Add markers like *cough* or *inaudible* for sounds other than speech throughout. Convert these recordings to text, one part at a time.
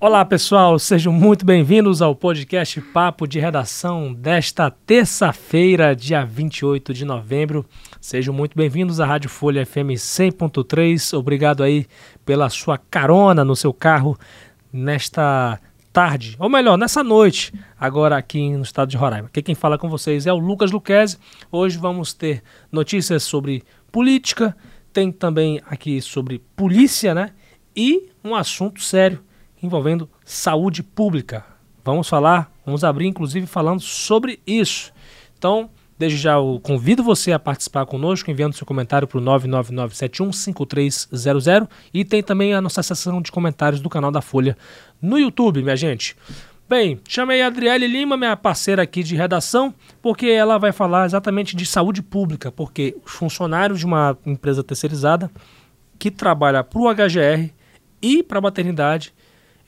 Olá pessoal, sejam muito bem-vindos ao podcast Papo de Redação desta terça-feira, dia 28 de novembro. Sejam muito bem-vindos à Rádio Folha FM 100.3. Obrigado aí pela sua carona no seu carro nesta tarde, ou melhor, nessa noite, agora aqui no estado de Roraima. Aqui quem fala com vocês é o Lucas Luquezzi. Hoje vamos ter notícias sobre política, tem também aqui sobre polícia, né? E um assunto sério envolvendo saúde pública. Vamos falar, vamos abrir inclusive falando sobre isso. Então, desde já eu convido você a participar conosco, enviando seu comentário para o 999715300 e tem também a nossa seção de comentários do canal da Folha no YouTube, minha gente. Bem, chamei a Adriele Lima, minha parceira aqui de redação, porque ela vai falar exatamente de saúde pública, porque os funcionários de uma empresa terceirizada que trabalha para o HGR e para a maternidade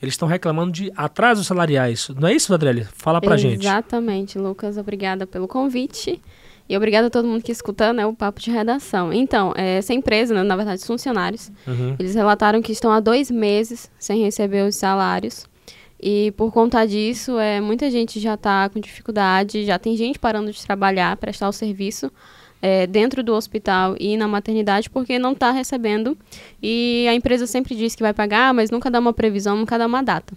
eles estão reclamando de atrasos salariais. Não é isso, Adriele? Fala pra Exatamente, gente. Exatamente, Lucas. Obrigada pelo convite. E obrigada a todo mundo que escuta né, o papo de redação. Então, é, essa empresa, né, na verdade, os funcionários, uhum. eles relataram que estão há dois meses sem receber os salários. E por conta disso, é, muita gente já está com dificuldade, já tem gente parando de trabalhar, prestar o serviço é, dentro do hospital e na maternidade porque não está recebendo. E a empresa sempre diz que vai pagar, mas nunca dá uma previsão, nunca dá uma data.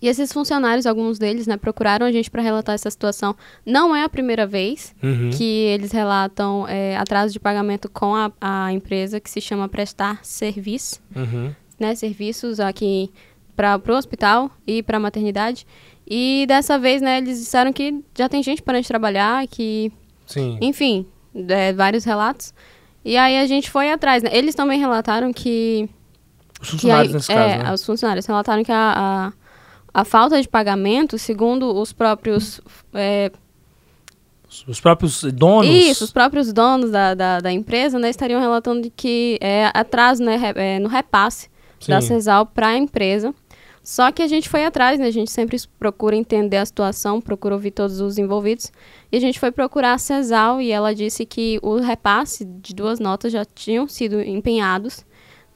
E esses funcionários, alguns deles, né, procuraram a gente para relatar essa situação. Não é a primeira vez uhum. que eles relatam é, atraso de pagamento com a, a, empresa que se chama Prestar Serviço, uhum. né, serviços aqui para o hospital e para a maternidade. E dessa vez, né, eles disseram que já tem gente para trabalhar, que Sim. Enfim, é, vários relatos. E aí a gente foi atrás, né? Eles também relataram que... Os funcionários, nesse é, caso, né? os funcionários relataram que a, a, a, falta de pagamento, segundo os próprios... É, os próprios donos? Isso, os próprios donos da, da, da empresa, né? Estariam relatando de que é atraso né, é, no repasse Sim. da CESAL para a empresa. Só que a gente foi atrás, né? A gente sempre procura entender a situação, procura ouvir todos os envolvidos. E a gente foi procurar a CESAL e ela disse que o repasse de duas notas já tinham sido empenhados,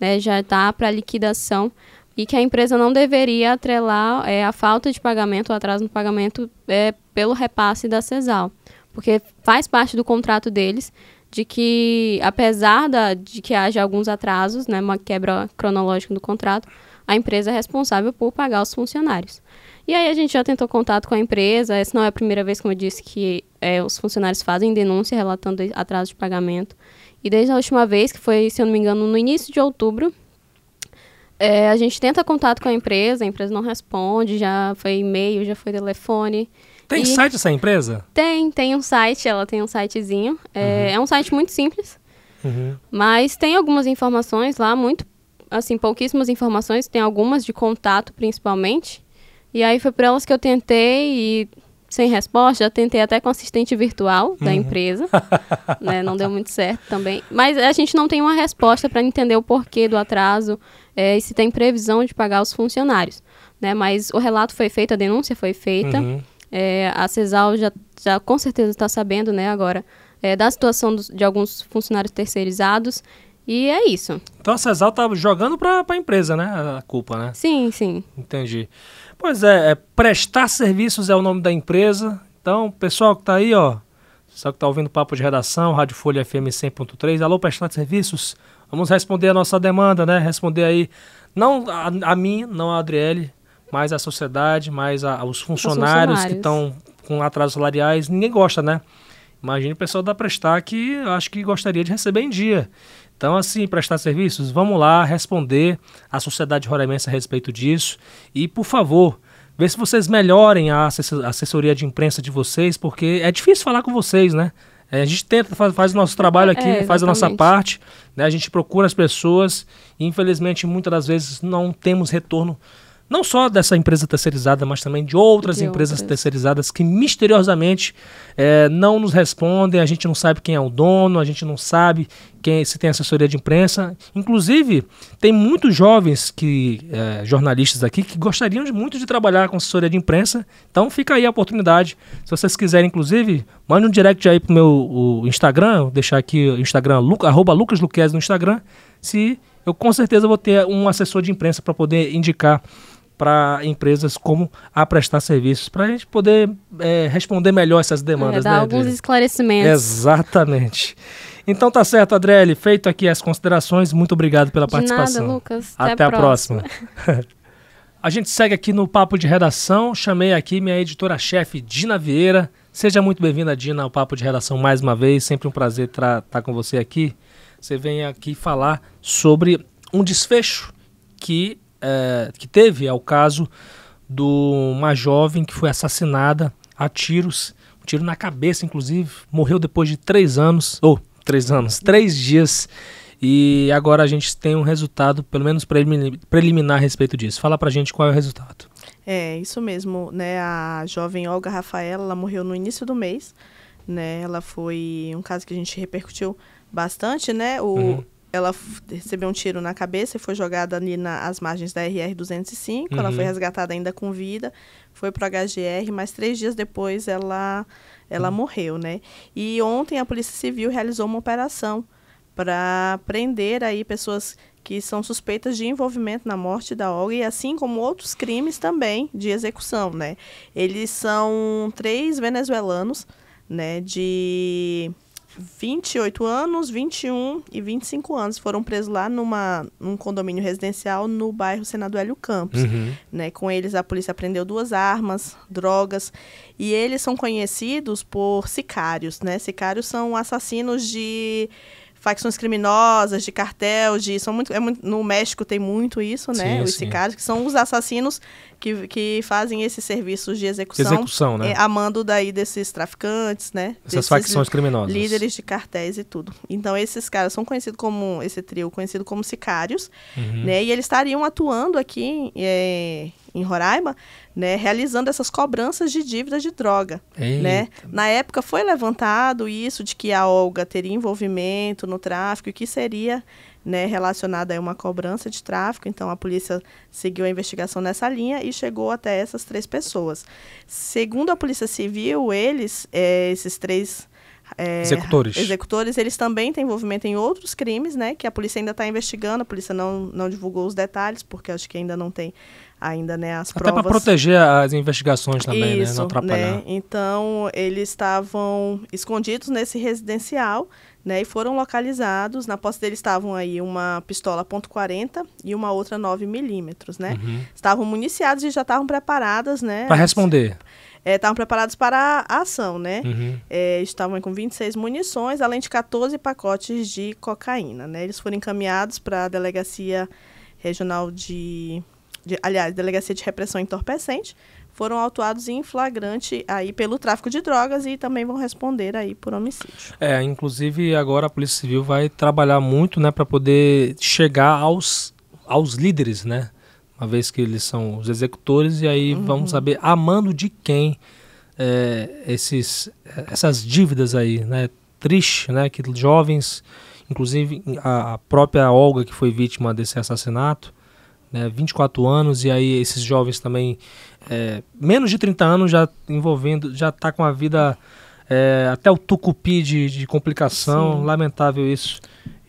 né? Já está para liquidação e que a empresa não deveria atrelar é, a falta de pagamento, o atraso no pagamento é, pelo repasse da CESAL, porque faz parte do contrato deles de que, apesar da, de que haja alguns atrasos, né, uma quebra cronológica do contrato, a empresa é responsável por pagar os funcionários. E aí a gente já tentou contato com a empresa, essa não é a primeira vez, como eu disse, que é, os funcionários fazem denúncia relatando atraso de pagamento. E desde a última vez, que foi, se eu não me engano, no início de outubro, é, a gente tenta contato com a empresa, a empresa não responde, já foi e-mail, já foi telefone. Tem e site essa empresa? Tem, tem um site, ela tem um sitezinho. É, uhum. é um site muito simples, uhum. mas tem algumas informações lá, muito assim, pouquíssimas informações, tem algumas de contato principalmente. E aí foi por elas que eu tentei e sem resposta, já tentei até com assistente virtual da uhum. empresa, *laughs* né, não deu muito certo também. Mas a gente não tem uma resposta para entender o porquê do atraso é, e se tem previsão de pagar os funcionários. Né, mas o relato foi feito, a denúncia foi feita. Uhum. É, a CESAL já, já com certeza está sabendo né, agora é, da situação dos, de alguns funcionários terceirizados e é isso. Então a Cesal tá jogando para a empresa, né? A culpa, né? Sim, sim. Entendi. Pois é, é, prestar serviços é o nome da empresa. Então, pessoal que tá aí, ó, pessoal que tá ouvindo o papo de redação, Rádio Folha FM 100.3, alô, prestar serviços, vamos responder a nossa demanda, né? Responder aí, não a, a mim, não a Adriele, mas a sociedade, mais a, os funcionários, funcionários. que estão com atrasos salariais. Ninguém gosta, né? Imagine o pessoal da Prestar que acho que gostaria de receber em dia. Então, assim, prestar serviços, vamos lá responder à sociedade roraimense a respeito disso. E, por favor, ver se vocês melhorem a assessoria de imprensa de vocês, porque é difícil falar com vocês, né? É, a gente tenta, faz, faz o nosso trabalho aqui, é, faz a nossa parte, né? a gente procura as pessoas e, infelizmente, muitas das vezes não temos retorno não só dessa empresa terceirizada, mas também de outras de empresas outras. terceirizadas que misteriosamente é, não nos respondem, a gente não sabe quem é o dono, a gente não sabe quem se tem assessoria de imprensa. Inclusive, tem muitos jovens que é, jornalistas aqui que gostariam de, muito de trabalhar com assessoria de imprensa. Então fica aí a oportunidade. Se vocês quiserem, inclusive, mande um direct aí pro meu Instagram, vou deixar aqui o Instagram, Luca, arroba Lucas Luquez no Instagram. Se eu com certeza vou ter um assessor de imprensa para poder indicar para empresas como a prestar serviços, para a gente poder é, responder melhor essas demandas. É, dar né, alguns Adriele? esclarecimentos. Exatamente. Então tá certo, Adriele, feito aqui as considerações, muito obrigado pela de participação. Nada, Lucas. Até, Até a próxima. próxima. *laughs* a gente segue aqui no Papo de Redação, chamei aqui minha editora-chefe, Dina Vieira. Seja muito bem-vinda, Dina, ao Papo de Redação mais uma vez, sempre um prazer estar tá com você aqui. Você vem aqui falar sobre um desfecho que é, que teve é o caso de uma jovem que foi assassinada a tiros, um tiro na cabeça, inclusive, morreu depois de três anos, ou três anos, três dias, e agora a gente tem um resultado, pelo menos preliminar a respeito disso. Fala pra gente qual é o resultado. É, isso mesmo, né? A jovem Olga Rafaela, ela morreu no início do mês, né? Ela foi um caso que a gente repercutiu bastante, né? O, uhum ela recebeu um tiro na cabeça e foi jogada ali nas margens da RR-205. Uhum. Ela foi uhum. resgatada ainda com vida, foi para o HGR, mas três dias depois ela, ela uhum. morreu, né? E ontem a Polícia Civil realizou uma operação para prender aí pessoas que são suspeitas de envolvimento na morte da Olga e assim como outros crimes também de execução, né? Eles são três venezuelanos, né, de 28 anos, 21 e 25 anos foram presos lá numa, num condomínio residencial no bairro Senado Hélio Campos. Uhum. Né? Com eles, a polícia apreendeu duas armas, drogas, e eles são conhecidos por sicários. Né? Sicários são assassinos de facções criminosas, de cartel, de são muito, é muito no México tem muito isso, né? Sim, os sicários que são os assassinos que, que fazem esses serviços de execução, execução né? É, a mando daí desses traficantes, né? Essas facções criminosas. Líderes de cartéis e tudo. Então esses caras são conhecidos como esse trio conhecido como sicários, uhum. né? E eles estariam atuando aqui é, em Roraima, né, realizando essas cobranças de dívidas de droga, né? Na época foi levantado isso de que a Olga teria envolvimento no tráfico e que seria né, relacionada a uma cobrança de tráfico. Então a polícia seguiu a investigação nessa linha e chegou até essas três pessoas. Segundo a Polícia Civil, eles, é, esses três é, executores. executores, eles também têm envolvimento em outros crimes, né? Que a polícia ainda está investigando. A polícia não, não divulgou os detalhes porque acho que ainda não tem ainda né, as Até provas. Até para proteger as investigações também, Isso, né? Não atrapalhar. Né? Então, eles estavam escondidos nesse residencial, né? E foram localizados. Na posse deles estavam aí uma pistola .40 e uma outra 9 milímetros, né? Uhum. Estavam municiados e já estavam preparadas, né? Para responder. É, estavam preparados para a ação, né? Uhum. É, estavam com 26 munições, além de 14 pacotes de cocaína, né? Eles foram encaminhados para a delegacia regional de de, aliás, Delegacia de Repressão Entorpecente, foram autuados em flagrante aí pelo tráfico de drogas e também vão responder aí por homicídio. É, inclusive agora a Polícia Civil vai trabalhar muito, né, para poder chegar aos, aos líderes, né? Uma vez que eles são os executores e aí uhum. vamos saber a mando de quem é, esses, essas dívidas aí, né? Triste, né? Que jovens, inclusive a, a própria Olga que foi vítima desse assassinato, né, 24 anos, e aí esses jovens também, é, menos de 30 anos já envolvendo, já está com a vida é, até o tucupi de, de complicação, Sim. lamentável isso.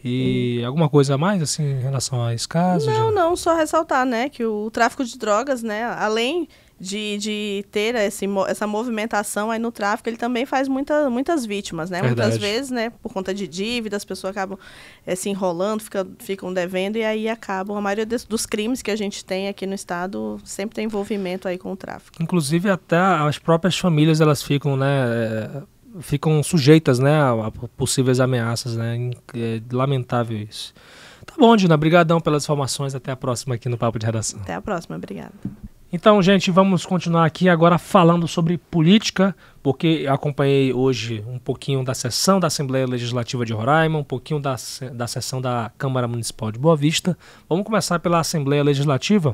E alguma coisa a mais, assim, em relação a esse caso? Não, não, só ressaltar, né, que o tráfico de drogas, né, além de, de ter esse, essa movimentação aí no tráfico, ele também faz muita, muitas vítimas, né? Verdade. Muitas vezes, né, por conta de dívidas, as pessoas acabam é, se enrolando, fica, ficam devendo e aí acabam. A maioria des, dos crimes que a gente tem aqui no estado sempre tem envolvimento aí com o tráfico. Inclusive até as próprias famílias elas ficam, né, é, ficam sujeitas, né, a, possíveis ameaças, né? É lamentável isso. Tá bom, Dina, brigadão pelas informações. Até a próxima aqui no Papo de Redação. Até a próxima, obrigada. Então, gente, vamos continuar aqui agora falando sobre política, porque acompanhei hoje um pouquinho da sessão da Assembleia Legislativa de Roraima, um pouquinho da, da sessão da Câmara Municipal de Boa Vista. Vamos começar pela Assembleia Legislativa,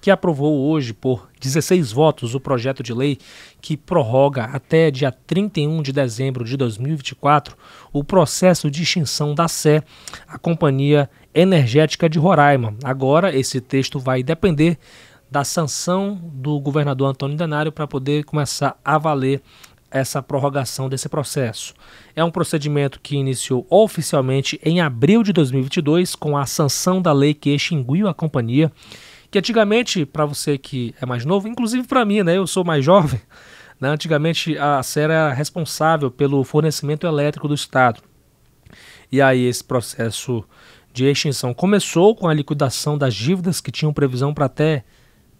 que aprovou hoje por 16 votos o projeto de lei que prorroga até dia 31 de dezembro de 2024 o processo de extinção da Sé, a Companhia Energética de Roraima. Agora, esse texto vai depender da sanção do governador Antônio Denário para poder começar a valer essa prorrogação desse processo. É um procedimento que iniciou oficialmente em abril de 2022 com a sanção da lei que extinguiu a companhia Que antigamente, para você que é mais novo, inclusive para mim, né? Eu sou mais jovem. *laughs* Né, antigamente a SER era responsável pelo fornecimento elétrico do Estado. E aí esse processo de extinção começou com a liquidação das dívidas que tinham previsão para até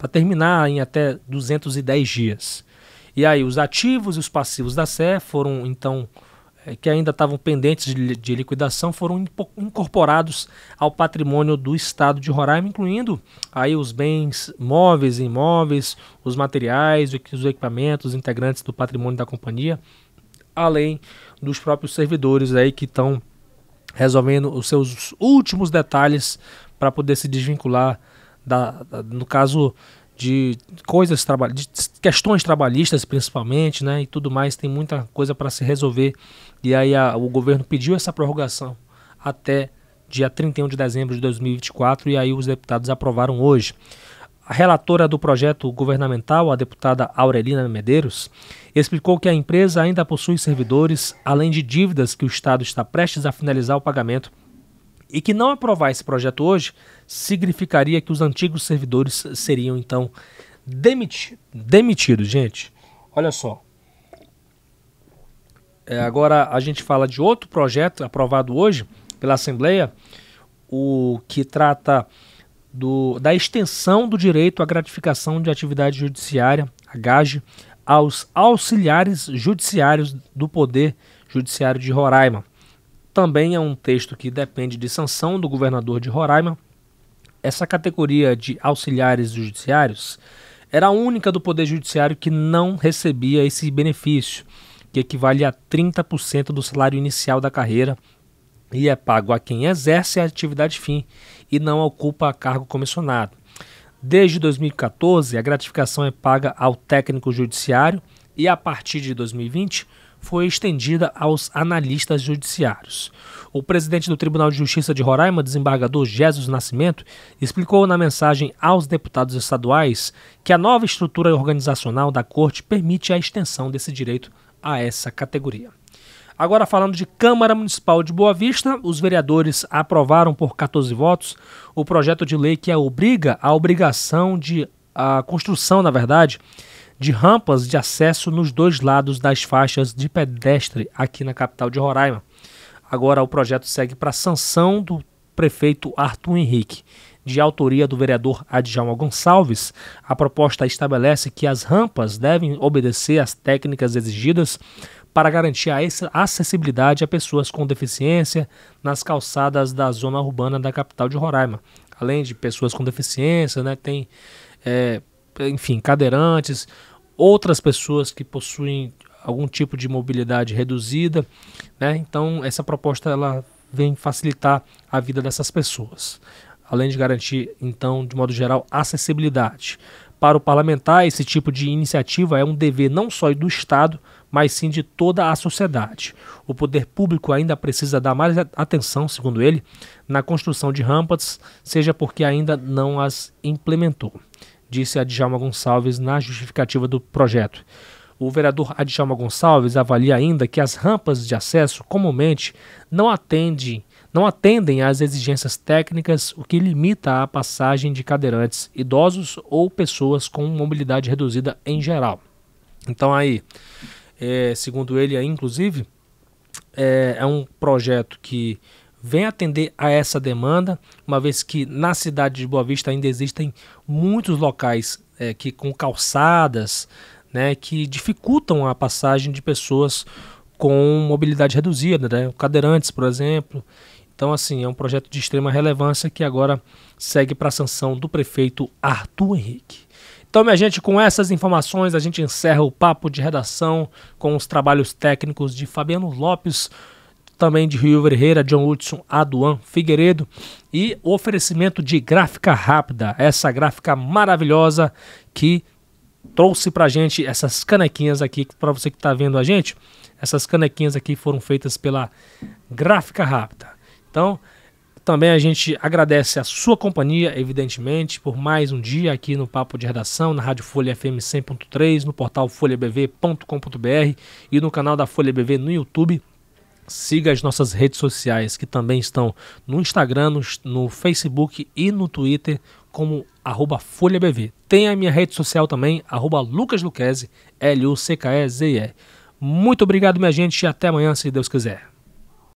para terminar em até 210 dias. E aí os ativos e os passivos da SE foram então é, que ainda estavam pendentes de, de, liquidação foram incorporados ao patrimônio do Estado de Roraima, incluindo aí os bens móveis e imóveis, os materiais, os equipamentos integrantes do patrimônio da companhia, além dos próprios servidores aí que estão resolvendo os seus últimos detalhes para poder se desvincular da, da, no caso de coisas de questões trabalhistas principalmente, né, e tudo mais, tem muita coisa para se resolver. E aí a, o governo pediu essa prorrogação até dia 31 de dezembro de 2024 e aí os deputados aprovaram hoje. A relatora do projeto governamental, a deputada Aurelina Medeiros, explicou que a empresa ainda possui servidores, além de dívidas que o Estado está prestes a finalizar o pagamento, e que não aprovar esse projeto hoje significaria que os antigos servidores seriam então demiti demitidos, gente. Olha só. É, agora a gente fala de outro projeto aprovado hoje pela Assembleia, o que trata do, da extensão do direito à gratificação de atividade judiciária, a GAGE, aos auxiliares judiciários do Poder Judiciário de Roraima. Também é um texto que depende de sanção do governador de Roraima. Essa categoria de auxiliares judiciários era a única do Poder Judiciário que não recebia esse benefício, que equivale a 30% do salário inicial da carreira e é pago a quem exerce a atividade fim e não ocupa cargo comissionado. Desde 2014, a gratificação é paga ao técnico judiciário e, a partir de 2020, foi estendida aos analistas judiciários. O presidente do Tribunal de Justiça de Roraima, desembargador Jesus Nascimento, explicou na mensagem aos deputados estaduais que a nova estrutura organizacional da Corte permite a extensão desse direito a essa categoria. Agora, falando de Câmara Municipal de Boa Vista, os vereadores aprovaram por 14 votos o projeto de lei que obriga a obrigação de a construção, na verdade, de rampas de acesso nos dois lados das faixas de pedestre aqui na capital de Roraima. Agora o projeto segue para sanção do prefeito Arthur Henrique. De autoria do vereador Adjalma Gonçalves, a proposta estabelece que as rampas devem obedecer às técnicas exigidas para garantir a acessibilidade a pessoas com deficiência nas calçadas da zona urbana da capital de Roraima. Além de pessoas com deficiência, né, tem, é, enfim, cadeirantes, outras pessoas que possuem algum tipo de mobilidade reduzida, né? Então essa proposta ela vem facilitar a vida dessas pessoas, além de garantir então de modo geral acessibilidade. Para o parlamentar, esse tipo de iniciativa é um dever não só do Estado, mas sim de toda a sociedade. O poder público ainda precisa dar mais atenção, segundo ele, na construção de rampas, seja porque ainda não as implementou, disse Adjalma Gonçalves na justificativa do projeto. O vereador Adjalma Gonçalves avalia ainda que as rampas de acesso comumente não atendem, não atendem às exigências técnicas, o que limita a passagem de cadeirantes idosos ou pessoas com mobilidade reduzida em geral. Então aí, é, segundo ele, aí, inclusive, é, é um projeto que vem atender a essa demanda, uma vez que na cidade de Boa Vista ainda existem muitos locais é, que com calçadas, né, que dificultam a passagem de pessoas com mobilidade reduzida, né, cadeirantes, por exemplo. Então, assim, é um projeto de extrema relevância que agora segue para a sanção do prefeito Arthur Henrique. Então, minha gente, com essas informações, a gente encerra o papo de redação com os trabalhos técnicos de Fabiano Lopes, também de Rio Ferreira, John Hudson, Aduan Figueiredo e o oferecimento de gráfica rápida, essa gráfica maravilhosa que trouxe pra gente essas canequinhas aqui, para você que está vendo a gente, essas canequinhas aqui foram feitas pela Gráfica Rápida. Então, também a gente agradece a sua companhia, evidentemente, por mais um dia aqui no Papo de Redação, na Rádio Folha FM 100.3, no portal folhabv.com.br e no canal da Folha BV no YouTube. Siga as nossas redes sociais, que também estão no Instagram, no, no Facebook e no Twitter, como arroba FolhaBV. Tem a minha rede social também, arroba L-U-C-K-E-Z-E. Muito obrigado, minha gente, e até amanhã, se Deus quiser.